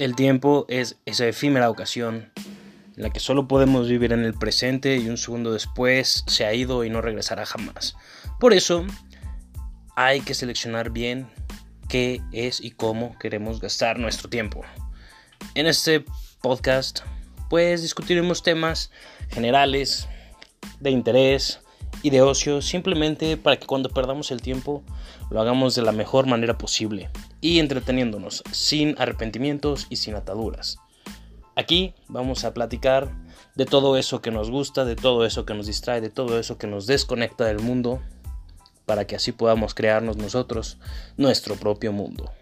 El tiempo es esa efímera ocasión en la que solo podemos vivir en el presente y un segundo después se ha ido y no regresará jamás. Por eso hay que seleccionar bien qué es y cómo queremos gastar nuestro tiempo. En este podcast pues discutiremos temas generales de interés y de ocio simplemente para que cuando perdamos el tiempo lo hagamos de la mejor manera posible y entreteniéndonos sin arrepentimientos y sin ataduras. Aquí vamos a platicar de todo eso que nos gusta, de todo eso que nos distrae, de todo eso que nos desconecta del mundo, para que así podamos crearnos nosotros nuestro propio mundo.